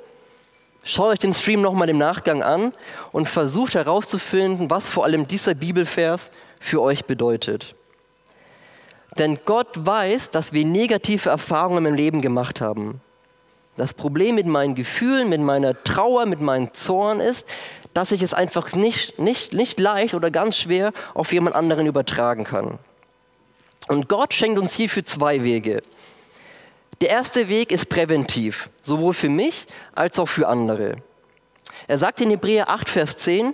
schaut euch den Stream nochmal im Nachgang an und versucht herauszufinden, was vor allem dieser Bibelvers für euch bedeutet. Denn Gott weiß, dass wir negative Erfahrungen im Leben gemacht haben. Das Problem mit meinen Gefühlen, mit meiner Trauer, mit meinem Zorn ist, dass ich es einfach nicht, nicht, nicht leicht oder ganz schwer auf jemand anderen übertragen kann. Und Gott schenkt uns hierfür zwei Wege. Der erste Weg ist präventiv, sowohl für mich als auch für andere. Er sagt in Hebräer 8, Vers 10,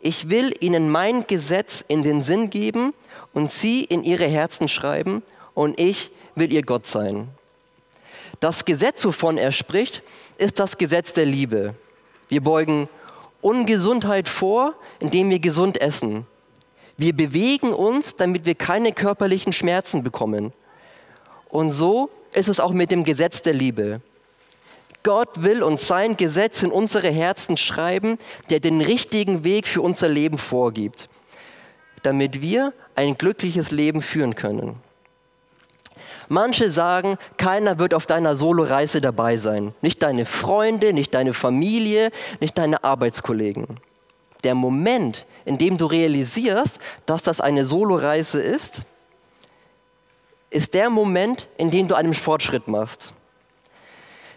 ich will ihnen mein Gesetz in den Sinn geben und sie in ihre Herzen schreiben und ich will ihr Gott sein. Das Gesetz, wovon er spricht, ist das Gesetz der Liebe. Wir beugen Ungesundheit vor, indem wir gesund essen. Wir bewegen uns, damit wir keine körperlichen Schmerzen bekommen. Und so ist es auch mit dem Gesetz der Liebe. Gott will uns sein Gesetz in unsere Herzen schreiben, der den richtigen Weg für unser Leben vorgibt, damit wir ein glückliches Leben führen können. Manche sagen, keiner wird auf deiner Soloreise dabei sein. Nicht deine Freunde, nicht deine Familie, nicht deine Arbeitskollegen. Der Moment, in dem du realisierst, dass das eine Soloreise ist, ist der Moment, in dem du einen Fortschritt machst.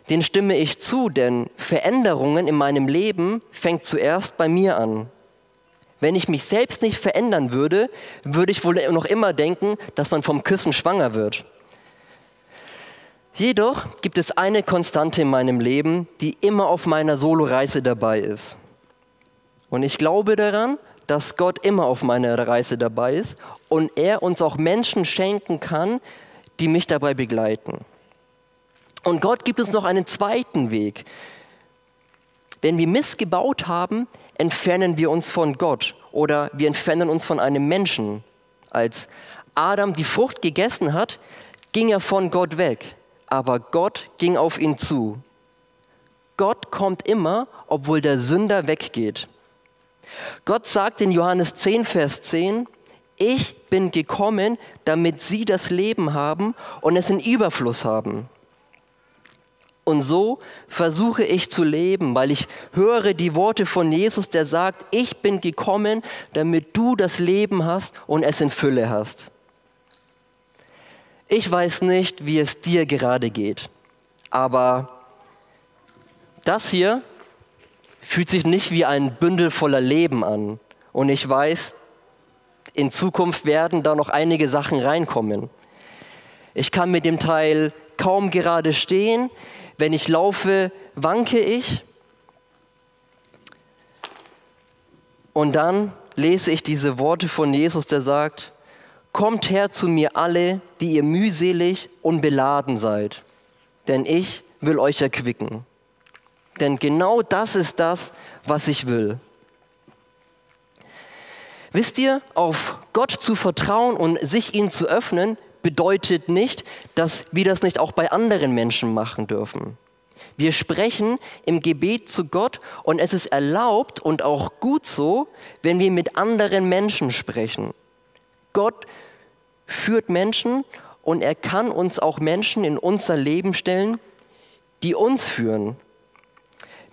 Den stimme ich zu, denn Veränderungen in meinem Leben fängt zuerst bei mir an. Wenn ich mich selbst nicht verändern würde, würde ich wohl noch immer denken, dass man vom Küssen schwanger wird. Jedoch gibt es eine Konstante in meinem Leben, die immer auf meiner Soloreise dabei ist. Und ich glaube daran, dass Gott immer auf meiner Reise dabei ist und er uns auch Menschen schenken kann, die mich dabei begleiten. Und Gott gibt uns noch einen zweiten Weg. Wenn wir missgebaut haben, entfernen wir uns von Gott oder wir entfernen uns von einem Menschen. Als Adam die Frucht gegessen hat, ging er von Gott weg, aber Gott ging auf ihn zu. Gott kommt immer, obwohl der Sünder weggeht. Gott sagt in Johannes 10, Vers 10, ich bin gekommen, damit sie das Leben haben und es in Überfluss haben. Und so versuche ich zu leben, weil ich höre die Worte von Jesus, der sagt, ich bin gekommen, damit du das Leben hast und es in Fülle hast. Ich weiß nicht, wie es dir gerade geht, aber das hier fühlt sich nicht wie ein Bündel voller Leben an. Und ich weiß, in Zukunft werden da noch einige Sachen reinkommen. Ich kann mit dem Teil kaum gerade stehen. Wenn ich laufe, wanke ich. Und dann lese ich diese Worte von Jesus, der sagt, Kommt her zu mir alle, die ihr mühselig und beladen seid, denn ich will euch erquicken. Denn genau das ist das, was ich will. Wisst ihr, auf Gott zu vertrauen und sich ihm zu öffnen, bedeutet nicht, dass wir das nicht auch bei anderen Menschen machen dürfen. Wir sprechen im Gebet zu Gott und es ist erlaubt und auch gut so, wenn wir mit anderen Menschen sprechen. Gott führt Menschen und er kann uns auch Menschen in unser Leben stellen, die uns führen.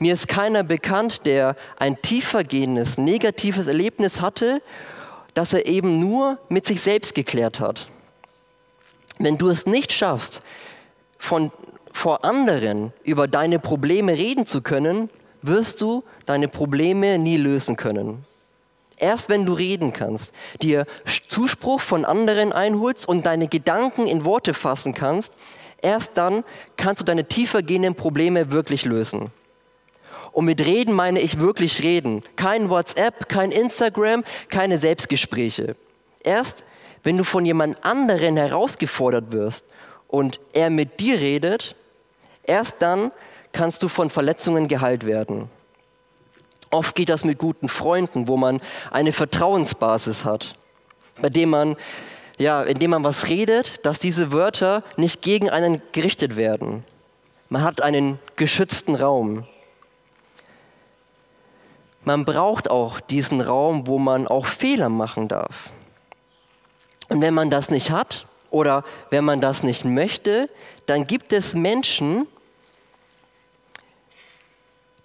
Mir ist keiner bekannt, der ein tiefergehendes, negatives Erlebnis hatte, das er eben nur mit sich selbst geklärt hat. Wenn du es nicht schaffst, von, vor anderen über deine Probleme reden zu können, wirst du deine Probleme nie lösen können. Erst wenn du reden kannst, dir Zuspruch von anderen einholst und deine Gedanken in Worte fassen kannst, erst dann kannst du deine tiefergehenden Probleme wirklich lösen. Und mit Reden meine ich wirklich reden. Kein WhatsApp, kein Instagram, keine Selbstgespräche. Erst wenn du von jemand anderen herausgefordert wirst und er mit dir redet, erst dann kannst du von Verletzungen geheilt werden. Oft geht das mit guten Freunden, wo man eine Vertrauensbasis hat, bei dem man ja, indem man was redet, dass diese Wörter nicht gegen einen gerichtet werden. Man hat einen geschützten Raum. Man braucht auch diesen Raum, wo man auch Fehler machen darf. Und wenn man das nicht hat oder wenn man das nicht möchte, dann gibt es Menschen,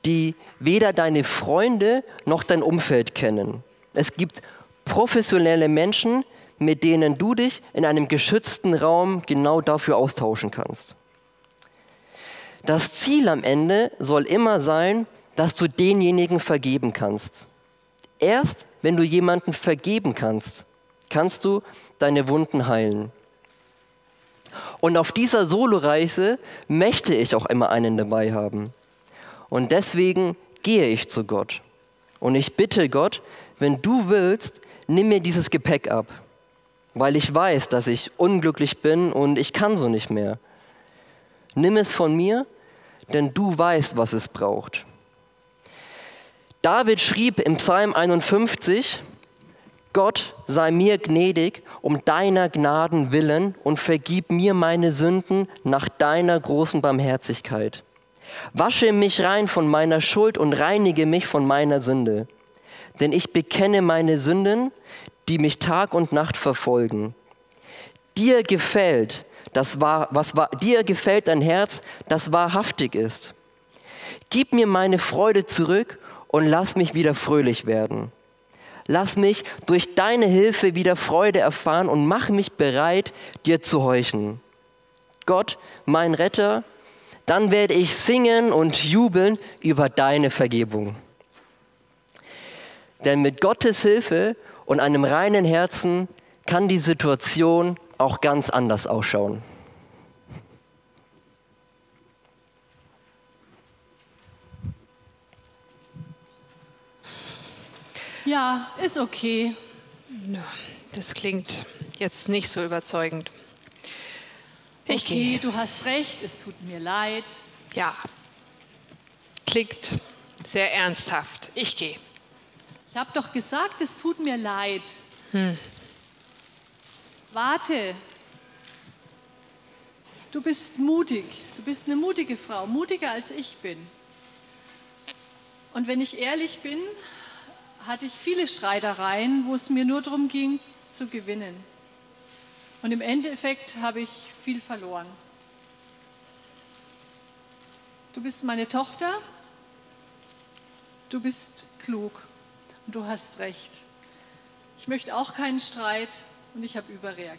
die weder deine Freunde noch dein Umfeld kennen. Es gibt professionelle Menschen, mit denen du dich in einem geschützten Raum genau dafür austauschen kannst. Das Ziel am Ende soll immer sein, dass du denjenigen vergeben kannst. Erst wenn du jemanden vergeben kannst, kannst du deine Wunden heilen. Und auf dieser Soloreise möchte ich auch immer einen dabei haben. Und deswegen gehe ich zu Gott. Und ich bitte Gott, wenn du willst, nimm mir dieses Gepäck ab, weil ich weiß, dass ich unglücklich bin und ich kann so nicht mehr. Nimm es von mir, denn du weißt, was es braucht. David schrieb im Psalm 51, Gott sei mir gnädig um deiner Gnaden willen und vergib mir meine Sünden nach deiner großen Barmherzigkeit. Wasche mich rein von meiner Schuld und reinige mich von meiner Sünde. Denn ich bekenne meine Sünden, die mich Tag und Nacht verfolgen. Dir gefällt, das war, was war, dir gefällt ein Herz, das wahrhaftig ist. Gib mir meine Freude zurück und lass mich wieder fröhlich werden. Lass mich durch deine Hilfe wieder Freude erfahren und mach mich bereit, dir zu heuchen. Gott, mein Retter, dann werde ich singen und jubeln über deine Vergebung. Denn mit Gottes Hilfe und einem reinen Herzen kann die Situation auch ganz anders ausschauen. Ja, ist okay. Das klingt jetzt nicht so überzeugend. Ich okay, gehe. du hast recht, es tut mir leid. Ja. Klingt sehr ernsthaft. Ich gehe. Ich habe doch gesagt, es tut mir leid. Warte. Du bist mutig. Du bist eine mutige Frau, mutiger als ich bin. Und wenn ich ehrlich bin, hatte ich viele Streitereien, wo es mir nur darum ging, zu gewinnen. Und im Endeffekt habe ich viel verloren. Du bist meine Tochter, du bist klug und du hast recht. Ich möchte auch keinen Streit und ich habe überreagiert.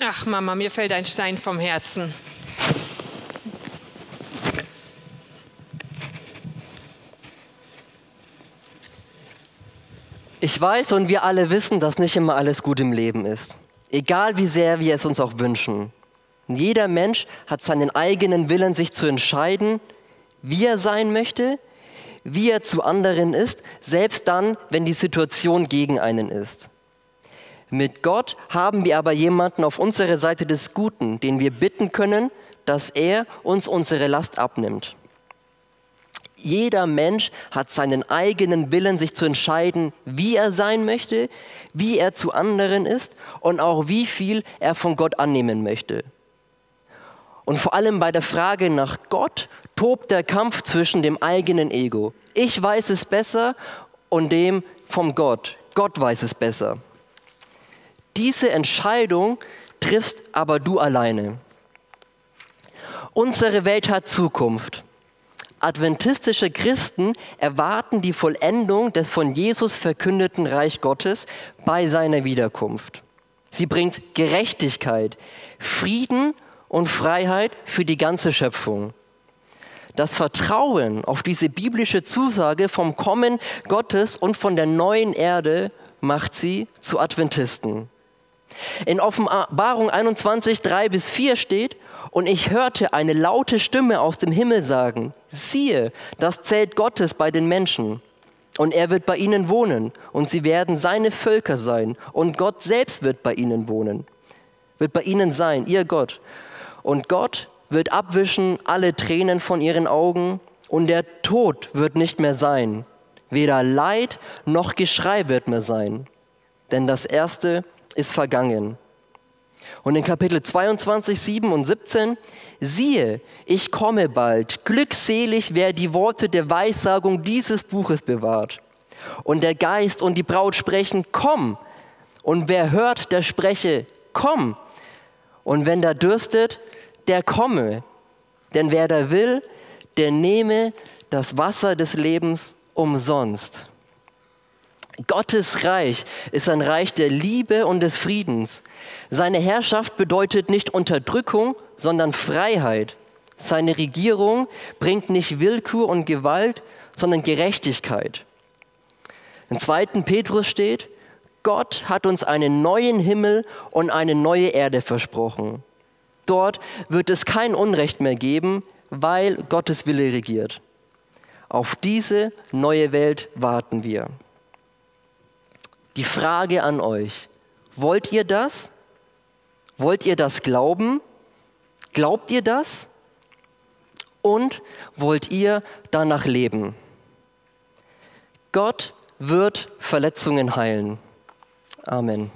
Ach, Mama, mir fällt ein Stein vom Herzen. Ich weiß und wir alle wissen, dass nicht immer alles gut im Leben ist. Egal wie sehr wir es uns auch wünschen. Jeder Mensch hat seinen eigenen Willen, sich zu entscheiden, wie er sein möchte, wie er zu anderen ist, selbst dann, wenn die Situation gegen einen ist. Mit Gott haben wir aber jemanden auf unserer Seite des Guten, den wir bitten können, dass er uns unsere Last abnimmt. Jeder Mensch hat seinen eigenen Willen, sich zu entscheiden, wie er sein möchte, wie er zu anderen ist und auch wie viel er von Gott annehmen möchte. Und vor allem bei der Frage nach Gott tobt der Kampf zwischen dem eigenen Ego. Ich weiß es besser und dem vom Gott. Gott weiß es besser. Diese Entscheidung triffst aber du alleine. Unsere Welt hat Zukunft. Adventistische Christen erwarten die Vollendung des von Jesus verkündeten Reich Gottes bei seiner Wiederkunft. Sie bringt Gerechtigkeit, Frieden und Freiheit für die ganze Schöpfung. Das Vertrauen auf diese biblische Zusage vom Kommen Gottes und von der neuen Erde macht sie zu Adventisten. In Offenbarung 21, 3 bis 4 steht, und ich hörte eine laute Stimme aus dem Himmel sagen, siehe, das Zelt Gottes bei den Menschen. Und er wird bei ihnen wohnen, und sie werden seine Völker sein, und Gott selbst wird bei ihnen wohnen, wird bei ihnen sein, ihr Gott. Und Gott wird abwischen alle Tränen von ihren Augen, und der Tod wird nicht mehr sein. Weder Leid noch Geschrei wird mehr sein, denn das Erste ist vergangen. Und in Kapitel 22, 7 und 17, siehe, ich komme bald, glückselig, wer die Worte der Weissagung dieses Buches bewahrt. Und der Geist und die Braut sprechen, komm. Und wer hört, der spreche, komm. Und wenn der dürstet, der komme. Denn wer da will, der nehme das Wasser des Lebens umsonst. Gottes Reich ist ein Reich der Liebe und des Friedens. Seine Herrschaft bedeutet nicht Unterdrückung, sondern Freiheit. Seine Regierung bringt nicht Willkür und Gewalt, sondern Gerechtigkeit. Im zweiten Petrus steht, Gott hat uns einen neuen Himmel und eine neue Erde versprochen. Dort wird es kein Unrecht mehr geben, weil Gottes Wille regiert. Auf diese neue Welt warten wir. Die Frage an euch, wollt ihr das? Wollt ihr das glauben? Glaubt ihr das? Und wollt ihr danach leben? Gott wird Verletzungen heilen. Amen.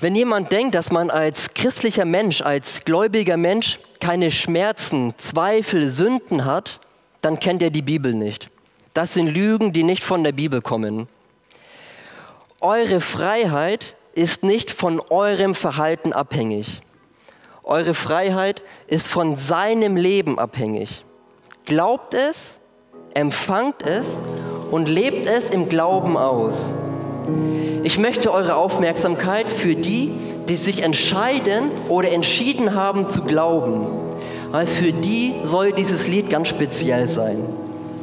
Wenn jemand denkt, dass man als christlicher Mensch, als gläubiger Mensch keine Schmerzen, Zweifel, Sünden hat, dann kennt er die Bibel nicht. Das sind Lügen, die nicht von der Bibel kommen. Eure Freiheit ist nicht von eurem Verhalten abhängig. Eure Freiheit ist von seinem Leben abhängig. Glaubt es, empfangt es und lebt es im Glauben aus. Ich möchte eure Aufmerksamkeit für die, die sich entscheiden oder entschieden haben zu glauben, weil für die soll dieses Lied ganz speziell sein.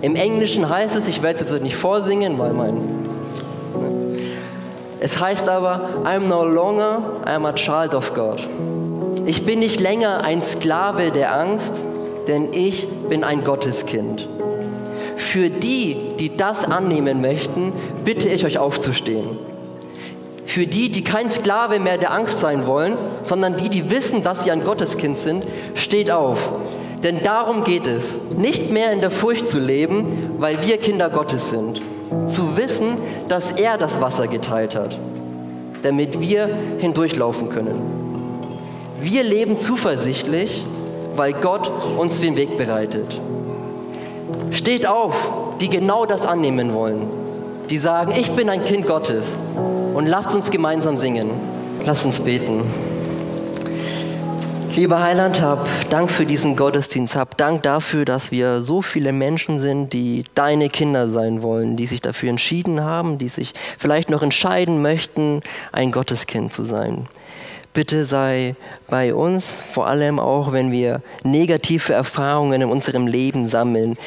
Im Englischen heißt es, ich werde es jetzt nicht vorsingen, weil mein. Ne. Es heißt aber, I'm no longer, I'm a child of God. Ich bin nicht länger ein Sklave der Angst, denn ich bin ein Gotteskind. Für die, die das annehmen möchten, bitte ich euch aufzustehen. Für die, die kein Sklave mehr der Angst sein wollen, sondern die, die wissen, dass sie ein Gotteskind sind, steht auf. Denn darum geht es, nicht mehr in der Furcht zu leben, weil wir Kinder Gottes sind. Zu wissen, dass er das Wasser geteilt hat, damit wir hindurchlaufen können. Wir leben zuversichtlich, weil Gott uns den Weg bereitet. Steht auf, die genau das annehmen wollen. Die sagen, ich bin ein Kind Gottes. Und lasst uns gemeinsam singen. Lasst uns beten. Lieber Heiland, hab Dank für diesen Gottesdienst. Hab Dank dafür, dass wir so viele Menschen sind, die deine Kinder sein wollen, die sich dafür entschieden haben, die sich vielleicht noch entscheiden möchten, ein Gotteskind zu sein. Bitte sei bei uns, vor allem auch, wenn wir negative Erfahrungen in unserem Leben sammeln.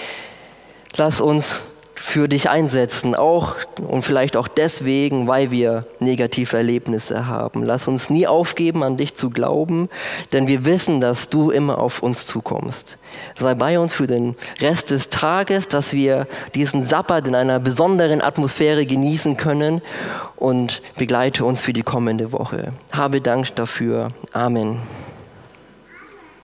Lass uns für dich einsetzen, auch und vielleicht auch deswegen, weil wir negative Erlebnisse haben. Lass uns nie aufgeben, an dich zu glauben, denn wir wissen, dass du immer auf uns zukommst. Sei bei uns für den Rest des Tages, dass wir diesen Sabbat in einer besonderen Atmosphäre genießen können und begleite uns für die kommende Woche. Habe Dank dafür. Amen.